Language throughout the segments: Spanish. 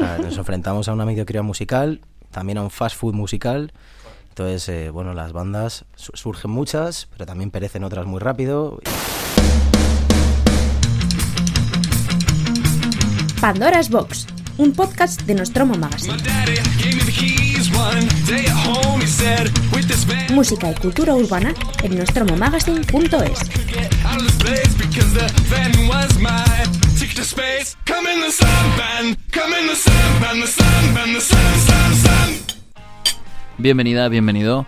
Nos enfrentamos a una mediocridad musical, también a un fast food musical. Entonces, eh, bueno, las bandas su- surgen muchas, pero también perecen otras muy rápido. Pandora's Box, un podcast de Nostromo Magazine. Música y cultura urbana en nostromomagazine.es. Bienvenida, bienvenido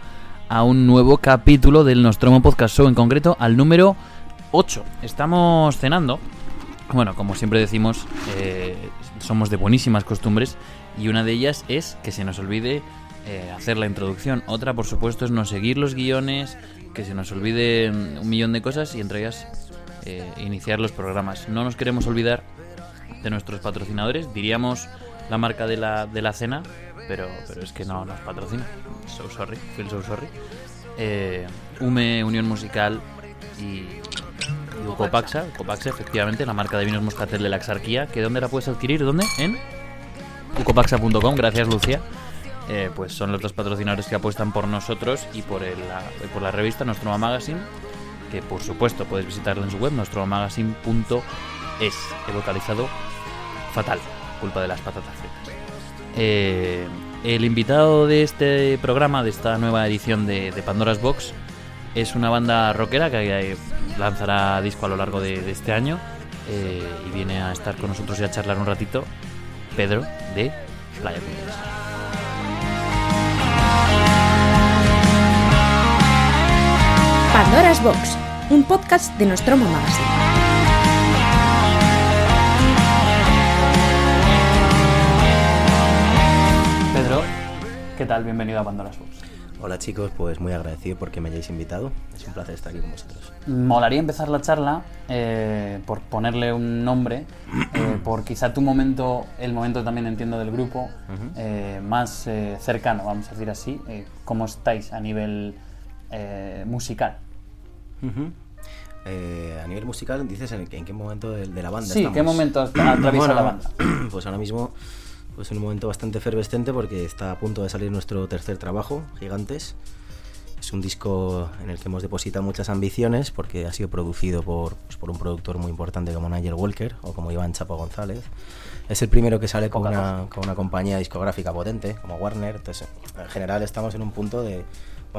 a un nuevo capítulo del Nostromo Podcast Show, en concreto al número 8. Estamos cenando. Bueno, como siempre decimos, eh, somos de buenísimas costumbres y una de ellas es que se nos olvide eh, hacer la introducción. Otra, por supuesto, es no seguir los guiones, que se nos olvide mm, un millón de cosas y entre ellas eh, iniciar los programas. No nos queremos olvidar de nuestros patrocinadores, diríamos la marca de la, de la cena, pero, pero es que no nos patrocina. So sorry, feel so sorry. Eh, UME, Unión Musical y, y Ucopaxa, Ucopaxa, efectivamente, la marca de vinos Moscatel de la Exarquía, que ¿dónde la puedes adquirir? ¿Dónde? En ucopaxa.com, gracias Lucia. Eh, pues son los dos patrocinadores que apuestan por nosotros y por, el- la, por la revista Nostromo Magazine, que por supuesto puedes visitarla en su web, nostromagazine.es. He localizado fatal, culpa de las patatas fritas. Eh, el invitado de este programa, de esta nueva edición de, Pandora's Box, es una banda rockera que eh, lanzará disco a lo largo de, de este año eh, y viene a estar con nosotros y a charlar un ratito Pedro de Playa Puntas. Pandora's Box, un podcast de Nostromo Magazine. Pedro, ¿qué tal? Bienvenido a Pandora's Box. Hola chicos, pues muy agradecido porque me hayáis invitado. Es un placer estar aquí con vosotros. Molaría empezar la charla eh, por ponerle un nombre, eh, por quizá tu momento, el momento también entiendo del grupo, eh, más eh, cercano, vamos a decir así. Eh, ¿Cómo estáis a nivel eh, musical? Ujú. Eh, a nivel musical, dices en, en qué momento de, de la banda Sí, estamos? ¿qué momento atraviesa Bueno, la banda? Pues ahora mismo pues en un momento bastante efervescente porque está a punto de salir nuestro tercer trabajo, Gigantes. Es un disco en el que hemos depositado muchas ambiciones porque ha sido producido por, pues, por un productor muy importante como Nigel Walker o como Iván Chapo González. Es el primero que sale con una, con una compañía discográfica potente como Warner. Entonces, en general estamos en un punto de,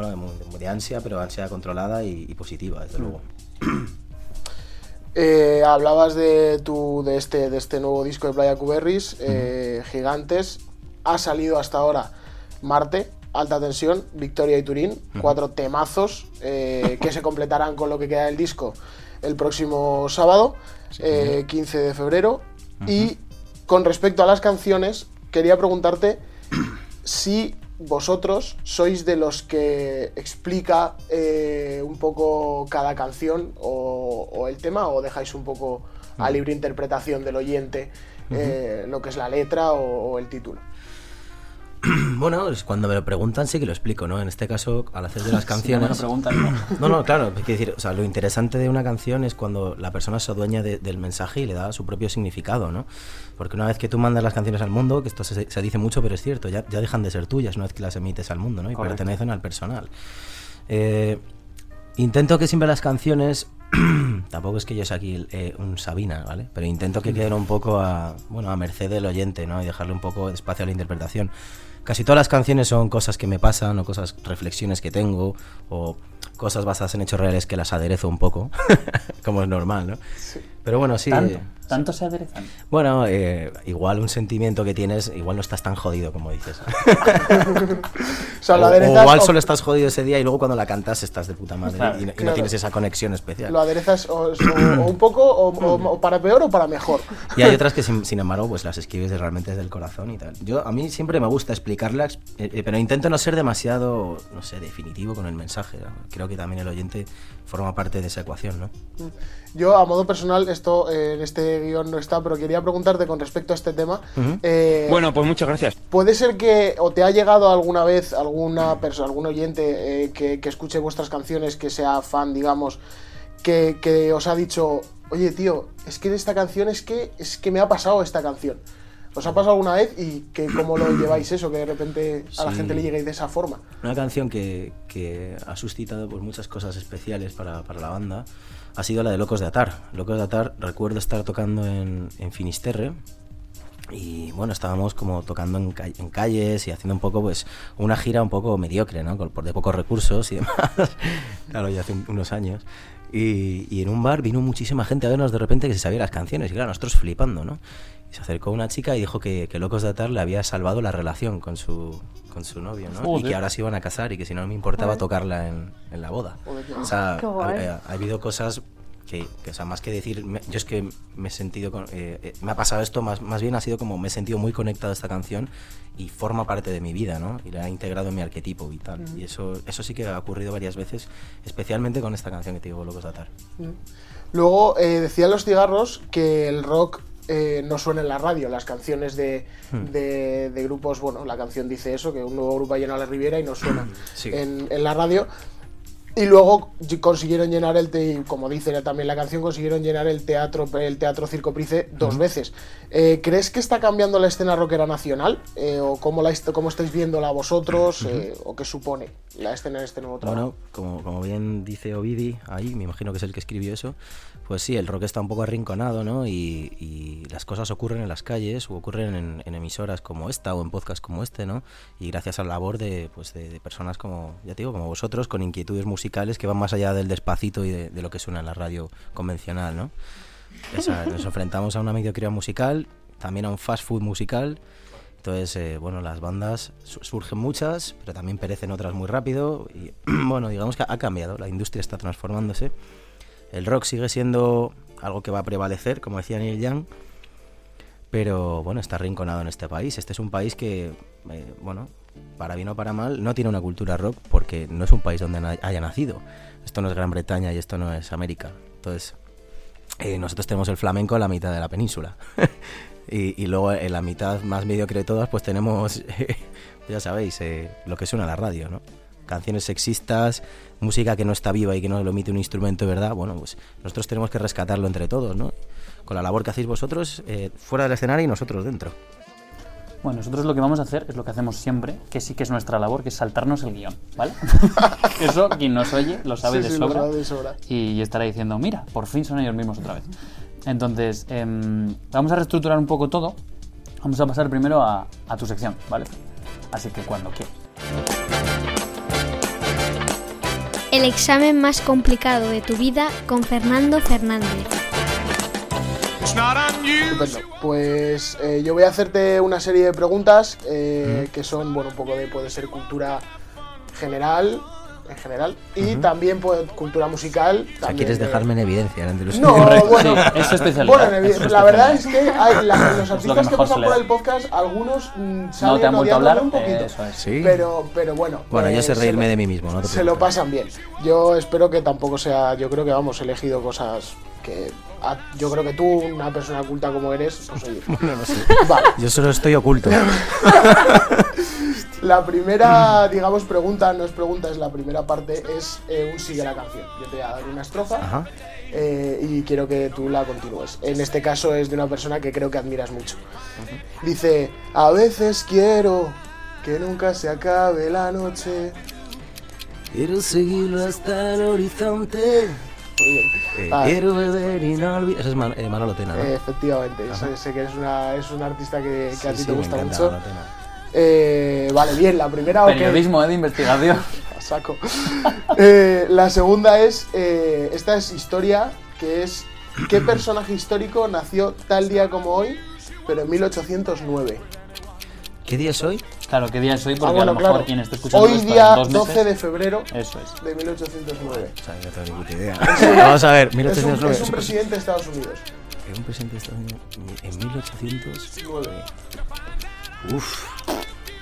bueno, de, de ansia, pero ansia controlada y, y positiva, desde luego. Eh, hablabas de tu de este de este nuevo disco de Playa Cuberris, eh, Gigantes. Ha salido hasta ahora Marte, Alta Tensión, Victoria y Turín, cuatro temazos eh, que se completarán con lo que queda del disco el próximo sábado, eh, 15 de febrero. Y con respecto a las canciones, quería preguntarte si vosotros sois de los que explica eh, un poco cada canción o, o el tema o dejáis un poco a libre interpretación del oyente eh, lo que es la letra o, o el título. Bueno, es cuando me lo preguntan sí que lo explico, ¿no? En este caso, al hacer de las canciones... No me lo preguntan, no. No, no, claro, quiero decir, o sea, lo interesante de una canción es cuando la persona se adueña de- del mensaje y le da su propio significado, ¿no? Porque una vez que tú mandas las canciones al mundo, que esto se, se dice mucho, pero es cierto, ya, ya dejan de ser tuyas una vez que las emites al mundo, ¿no? Y Correcto. pertenecen al personal. Eh, intento que siempre las canciones, tampoco es que yo sea aquí eh, un Sabina, ¿vale? Pero intento que queden un poco a, bueno, a merced del oyente, ¿no? Y dejarle un poco de espacio a la interpretación. Casi todas las canciones son cosas que me pasan o cosas, reflexiones que tengo o cosas basadas en hechos reales que las aderezo un poco, como es normal, ¿no? Pero bueno, sí. ¿Tanto? ¿Tanto se aderezan? Bueno, eh, igual un sentimiento que tienes, igual no estás tan jodido como dices. O sea, o, lo o aderezas, igual o- solo estás jodido ese día y luego cuando la cantas estás de puta madre Claro, y, no- y claro. no tienes esa conexión especial. lo aderezas o, o- o un poco o, o- o para peor o para mejor. Y hay otras que, sin, sin embargo, pues las escribes de- realmente desde el corazón y tal. Yo, a mí siempre me gusta explicarlas, eh, eh, pero intento no ser demasiado, no sé, definitivo con el mensaje. ¿no? Creo que también el oyente forma parte de esa ecuación, ¿no? Yo, a modo personal, esto eh, en este guion no está, pero quería preguntarte con respecto a este tema. eh, Bueno, pues muchas gracias. ¿Puede ser que o te ha llegado alguna vez alguna persona, algún oyente eh, que, que escuche vuestras canciones, que sea fan, digamos, que, que os ha dicho, oye tío, es que de esta canción es que, es que me ha pasado esta canción? ¿Os ha pasado alguna vez y que cómo lo lleváis eso, que de repente a la Sí. gente le lleguéis de esa forma? Una canción que, que ha suscitado pues, muchas cosas especiales para, para la banda ha sido la de Locos de Atar. Locos de Atar, recuerdo estar tocando en, Finisterre y bueno, estábamos como tocando en, ca- en calles y haciendo un poco, pues, una gira un poco mediocre, ¿no? Por de pocos recursos y demás. claro, ya hace un- unos años. Y, y en un bar vino muchísima gente a vernos de repente que se sabía las canciones y claro, nosotros flipando, ¿no? Y se acercó una chica y dijo que, que Locos de Atar le había salvado la relación con su, con su novio, ¿no? Y que ahora se iban a casar y que si no me importaba tocarla en, en la boda. Joder, O sea, Qué ha, ha- ha habido cosas que, que, o sea, más que decir, me- yo es que me he sentido, con- eh, eh, me ha pasado esto, más, más bien ha sido como me he sentido muy conectado a esta canción y forma parte de mi vida, ¿no? Y la he integrado en mi arquetipo vital. Y eso, eso sí que ha ocurrido varias veces, especialmente con esta canción que te digo, Locos de Atar. Luego eh, decían los cigarros que el rock eh, no suena en la radio, las canciones de, Hmm. de- de grupos, bueno, la canción dice eso, que un nuevo grupo ha llenado la Riviera y no suena Sí. en, en la radio. Y luego consiguieron llenar el, te- como dice también la canción, consiguieron llenar el teatro, el teatro Circo Price dos veces. Eh, ¿Crees que está cambiando la escena rockera nacional? Eh, ¿O cómo, la, cómo estáis viéndola vosotros? Eh, ¿O qué supone la escena en este nuevo trabajo? Bueno, como, como bien dice Ovidi ahí, me imagino que es el que escribió eso, pues sí, el rock está un poco arrinconado, ¿no? Y, y las cosas ocurren en las calles o ocurren en, en emisoras como esta o en podcasts como este, ¿no? Y gracias a la labor de, pues de, de personas como, ya te digo, como vosotros, con inquietudes musicales que van más allá del despacito y de, de lo que suena en la radio convencional, ¿no? Esa- nos enfrentamos a una mediocridad musical, también a un fast food musical. Entonces, eh, bueno, las bandas su- surgen muchas, pero también perecen otras muy rápido. Y bueno, digamos que ha cambiado, la industria está transformándose. El rock sigue siendo algo que va a prevalecer, como decía Neil Young, pero bueno, está arrinconado en este país. Este es un país que, eh, bueno, para bien o para mal, no tiene una cultura rock porque no es un país donde haya nacido. Esto no es Gran Bretaña y esto no es América. Entonces, eh, nosotros tenemos el flamenco en la mitad de la península. y, luego en la mitad más mediocre de todas, pues tenemos, ya sabéis, eh, lo que suena en la radio, ¿no? Canciones sexistas, música que no está viva y que no lo emite un instrumento de verdad. Bueno, pues nosotros tenemos que rescatarlo entre todos, ¿no? Con la labor que hacéis vosotros eh, fuera del escenario y nosotros dentro. Bueno, nosotros lo que vamos a hacer es lo que hacemos siempre, que sí que es nuestra labor, que es saltarnos el guion, ¿vale? Eso quien nos oye lo sabe Sí, de sí, lo sobra. sabe de sobra. Y estará diciendo, mira, por fin son ellos mismos otra vez. Entonces, em, vamos a reestructurar un poco todo. Vamos a pasar primero a, a tu sección, ¿vale? Así que cuando quieras. El examen más complicado de tu vida con Fernando Fernández. Estupendo. Pues eh, yo voy a hacerte una serie de preguntas eh, que son, bueno, un poco de, puede ser cultura general, en general, y también puede, cultura musical. O sea, quieres de- dejarme en evidencia los No, bueno, Sí, es Bueno, es la verdad es que hay, la- los que artistas que, mejor pasan por el podcast, algunos mm, No salen te han vuelto a hablar, un poquito. eso es. Sí. Pero, pero bueno. Bueno, yo pues, sé se reírme lo- de mí mismo, no te Se lo pasan bien. Yo espero que tampoco sea. Yo creo que vamos, he elegido cosas que. a- yo creo que tú, una persona culta como eres, pues oye. No, no sé. Vale. Yo solo estoy oculto. La primera, digamos, pregunta, no es pregunta, es la primera parte, es eh, un sigue la canción. Yo te voy a dar una estrofa eh, y quiero que tú la continúes. En este caso es de una persona que creo que admiras mucho. Dice, a veces quiero que nunca se acabe la noche. Quiero seguirlo hasta el horizonte. Muy bien. Eh, Ah, quiero beber y no olvidar. Eso es Man- eh, Manolo Tena, ¿no? eh, efectivamente, sé, sé que es, una, es un artista que, que a ti sí, te me gusta encanta mucho. Eh, vale, bien, la primera. Periodismo eh, de investigación. A saco. Eh, la segunda es, eh, esta es historia, que es, ¿qué personaje histórico nació tal día como hoy, pero en 1809? ¿Qué día es hoy? Claro, ¿qué día es hoy? Porque Ah, bueno, a lo mejor claro. quien esté escuchando Hoy día en dos 12 meses- de febrero Eso es. de 1809. O sea, no tengo ni puta idea. Vamos a ver, Es un, 1809. es un presidente de Estados Unidos. un presidente de Estados Unidos en 1809. Uf.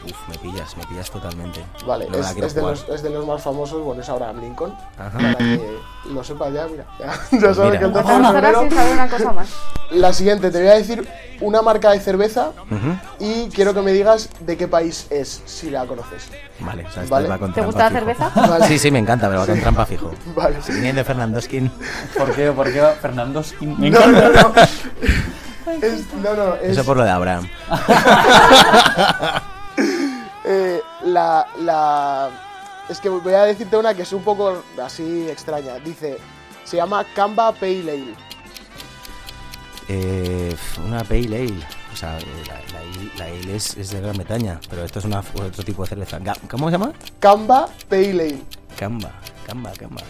Uf, me pillas, me pillas totalmente. Vale, No es, de los, es de los más famosos, bueno, es Abraham Lincoln. Ajá. Para que lo sepa ya, mira. Ya, ya sabes Mira. que el 12 de ahora febrero... sin saber una cosa más. La siguiente, te voy a decir una marca de cerveza y quiero que me digas de qué país es, si la conoces. Vale, o sea, Vale. va con ¿Te gusta la cerveza? Vale. Sí, sí, me encanta, pero va con trampa fijo. Vale. Si viene de Fernandoskin. ¿Por qué? ¿Por qué Fernando Skin? Me No, no, no. Es- no, no, es Eso por lo de Abraham. eh, la, la... Es que voy a decirte una que es un poco así extraña. Dice, se llama Kamba Pale Ale. Eh, una Pale Ale. O sea, la, la ale- la ale es, es de Gran Bretaña, pero esto es una, otro tipo de cerveza. ¿Cómo se llama? Kamba Pale Ale. Camba, camba, camba.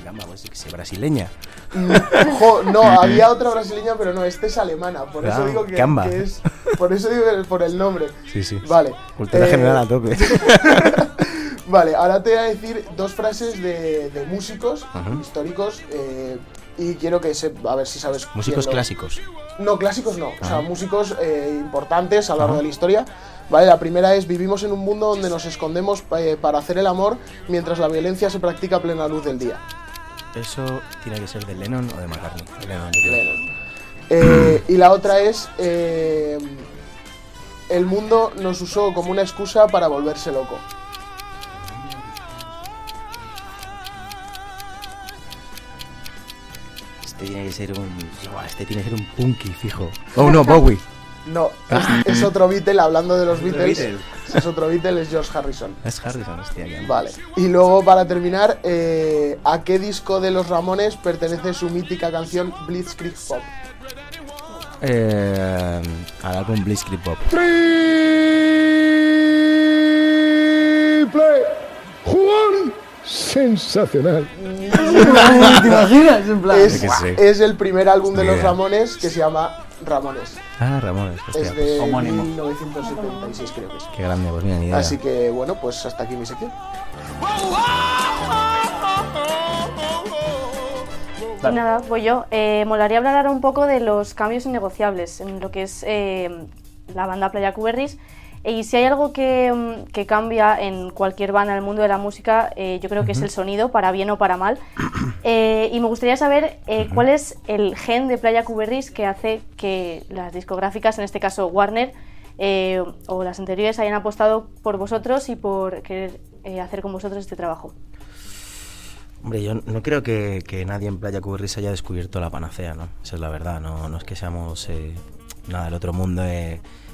Es gamba, pues, que sé, brasileña. Jo, no, había otra brasileña, pero no, esta es alemana. Por eso digo que, es. Por eso digo que- por el nombre. Sí, sí. Vale. Cultura eh, general a tope. Vale, ahora te voy a decir dos frases de, de músicos históricos eh, y quiero que se, a ver si sabes. Músicos lo- clásicos. No, clásicos no, o sea, músicos eh, importantes a lo largo de la historia. Vale, la primera es vivimos en un mundo donde nos escondemos eh, para hacer el amor mientras la violencia se practica a plena luz del día. Eso tiene que ser de Lennon o de McCartney. De Lennon, yo creo. Lennon. Eh, y la otra es eh, el mundo nos usó como una excusa para volverse loco. Este tiene que ser un. Este tiene que ser un punky, fijo. Oh, no, Bowie. No, es, es otro Beatle, hablando de los Beatles. Beatle. Es otro Beatle, es George Harrison. Es Harrison, hostia. que- Vale. Y luego, para terminar, eh, ¿a qué disco de los Ramones pertenece su mítica canción Blitzkrieg Pop? Eh, al álbum Blitzkrieg Pop. Triple Juan sensacional. ¿Te imaginas? En plan. Es, que sí. es el primer álbum de los. Ramones que se llama Ramones. Ah, Ramones, hostia. Es de Homónimo. 1976, creo que es. Qué grande, pues mira, ni idea. Así que, bueno, pues hasta aquí mi sección. Dale. Nada, voy yo. Eh, molaría hablar ahora un poco de los cambios innegociables en lo que es eh, la banda Playa Cuberris. Y si hay algo que, mm, que cambia en cualquier banda del mundo de la música, eh, yo creo que es el sonido, para bien o para mal. Eh, y me gustaría saber eh, cuál es el gen de Playa Cuberris que hace que las discográficas, en este caso Warner, eh, o las anteriores, hayan apostado por vosotros y por querer eh, hacer con vosotros este trabajo. Hombre, yo no creo que, que nadie en Playa Cuberris haya descubierto la panacea, ¿no? Esa es la verdad, no, no es que seamos eh, nada del otro mundo.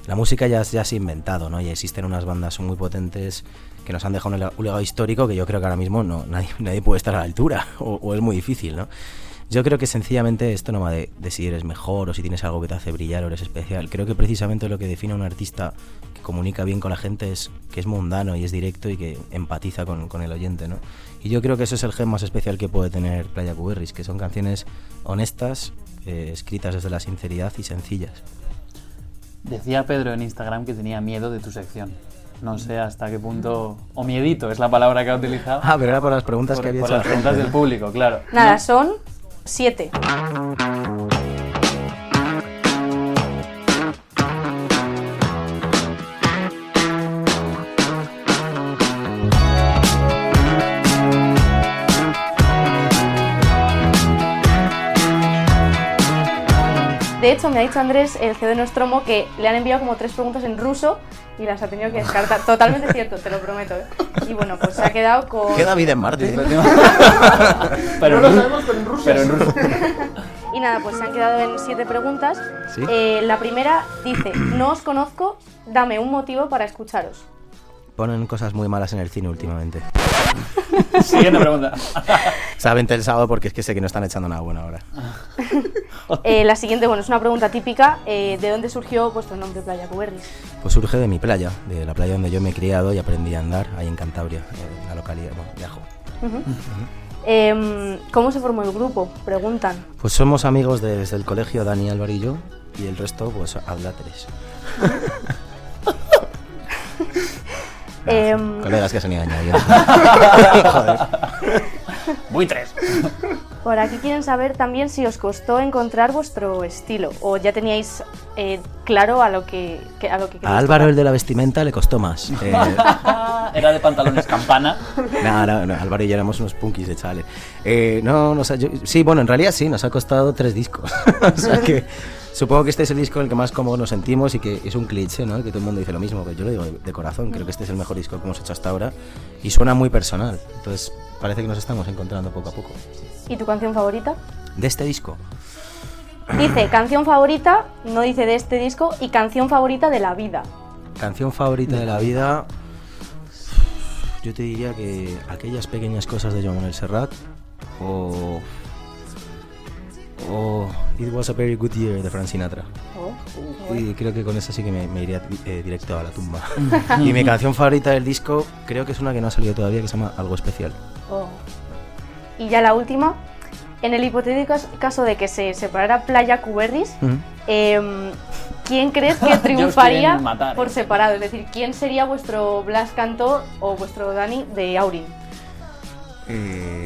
La música ya, se ha inventado, ¿no? Y existen unas bandas muy potentes que nos han dejado un lega- un legado histórico que yo creo que ahora mismo no, nadie, nadie puede estar a la altura, o, es muy difícil, ¿no? Yo creo que sencillamente esto no va de, de si eres mejor o si tienes algo que te hace brillar o eres especial. Creo que precisamente lo que define a un artista que comunica bien con la gente es que es mundano y es directo y que empatiza con, con el oyente, ¿no? Y yo creo que eso es el gen más especial que puede tener Playa Cuberris, que son canciones honestas, eh, escritas desde la sinceridad y sencillas. Decía Pedro en Instagram que tenía miedo de tu sección. No sé hasta qué punto. O miedito es la palabra que ha utilizado. Ah, pero era por las preguntas por, que había por hecho las la gente. preguntas del público, claro. Nada, ¿No? son siete. De hecho, me ha dicho Andrés, el CEO de Nostromo, que le han enviado como tres preguntas en ruso y las ha tenido que descartar. Totalmente cierto, te lo prometo. ¿eh? Y bueno, pues se ha quedado con... ¿Qué David en Marte? Pero, no en lo sabemos, pero en ruso. pero en ruso. Y nada, pues se han quedado en siete preguntas. Sí. Eh, la primera dice, no os conozco, dame un motivo para escucharos. Ponen cosas muy malas en el cine últimamente. Siguiente pregunta. Saben el sábado porque es que sé que no están echando nada bueno ahora. Eh, la siguiente, bueno, es una pregunta típica. eh, ¿De dónde surgió vuestro nombre, Playa Cuberris? Pues surge de mi playa, de la playa donde yo me he criado y aprendí a andar, ahí en Cantabria, en la localidad, bueno, viajo. Em, ¿Cómo se formó el grupo? Preguntan. Pues somos amigos de- desde el colegio Dani Álvaro y yo, y el resto, pues Em, Colegas que se han ido añadiendo. Joder. Buitres. por aquí quieren saber también si os costó encontrar vuestro estilo o ya teníais eh, claro a lo que, que- a lo que A Álvaro, tocar. el de la vestimenta, le costó más. Eh, Era de pantalones campana. No, no, no, Álvaro y yo éramos unos punkis de chale. Eh, no, nos ha- yo- sí, bueno, en realidad sí, nos ha costado tres discos. o sea que supongo que este es el disco en el que más cómodos nos sentimos y que es un cliché, ¿no? Que todo el mundo dice lo mismo, pero yo lo digo de, de corazón. Creo que este es el mejor disco que hemos hecho hasta ahora y suena muy personal. Entonces parece que nos estamos encontrando poco a poco. ¿Y tu canción favorita? De este disco. Dice canción favorita, no dice de este disco, y canción favorita de la vida. Canción favorita de la vida. Yo te diría que aquellas pequeñas cosas de Joan Manuel Serrat o. o It Was a Very Good Year de Frank Sinatra. Oh, Y creo que con esa sí que me, me iría eh, directo a la tumba. y mi canción favorita del disco creo que es una que no ha salido todavía que se llama Algo Especial. Oh. Y ya la última. En el hipotético caso de que se separara Playa Cuberris, em, ¿quién crees que triunfaría matar, por eh. separado? Es decir, ¿quién sería vuestro Blas Canto o vuestro Dani de Aurin? Eh,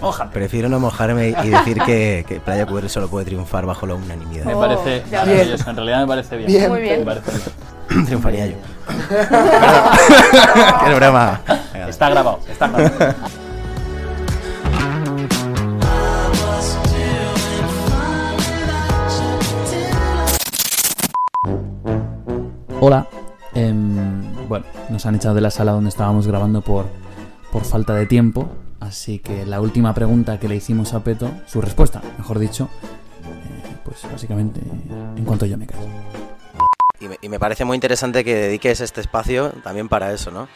Mójate. Prefiero no mojarme y decir que, que Playa QR solo puede triunfar bajo la unanimidad. Me Oh, parece ya maravilloso. En realidad me parece bien. Bien, Muy bien. Me parece bien. Triunfaría yo. Qué broma. Venga, Está grabado, está grabado. Hola. Em, bueno, nos han echado de la sala donde estábamos grabando por, por falta de tiempo. Así que la última pregunta que le hicimos a Peto, su respuesta, mejor dicho, eh, pues básicamente en cuanto yo me caso. Y me, y me parece muy interesante que dediques este espacio también para eso, ¿no?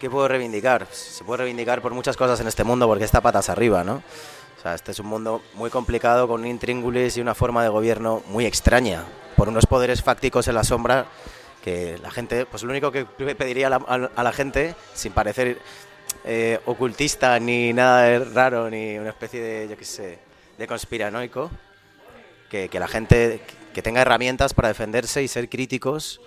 ¿Qué puedo reivindicar? Se puede reivindicar por muchas cosas en este mundo porque está patas arriba, ¿no? O sea, este es un mundo muy complicado con un intríngulis y una forma de gobierno muy extraña, por unos poderes fácticos en la sombra que la gente, pues lo único que pediría a la, a- a la gente, sin parecer eh, ocultista ni nada de raro, ni una especie de, yo qué sé, de conspiranoico, que, que la gente que tenga herramientas para defenderse y ser críticos,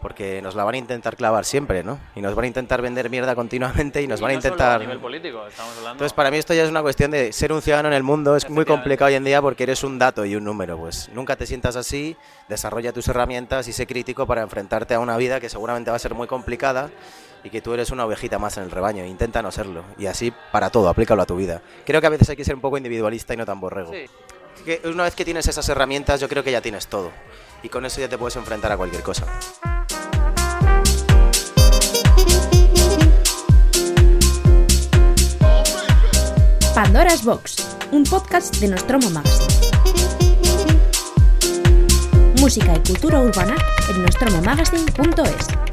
porque nos la van a intentar clavar siempre, ¿no? Y nos van a intentar vender mierda continuamente y nos van a intentar... político, estamos hablando. Entonces, para mí esto ya es una cuestión de ser un ciudadano en el mundo. Es muy complicado hoy en día porque eres un dato y un número. Pues nunca te sientas así, desarrolla tus herramientas y sé crítico para enfrentarte a una vida que seguramente va a ser muy complicada y que tú eres una ovejita más en el rebaño. Intenta no serlo. Y así para todo, aplícalo a tu vida. Creo que a veces hay que ser un poco individualista y no tan borrego. Que una vez que tienes esas herramientas, yo creo que ya tienes todo. Y con eso ya te puedes enfrentar a cualquier cosa. Pandora's Box, un podcast de Nostromo Magazine. Música y cultura urbana en nostromomagazine.es.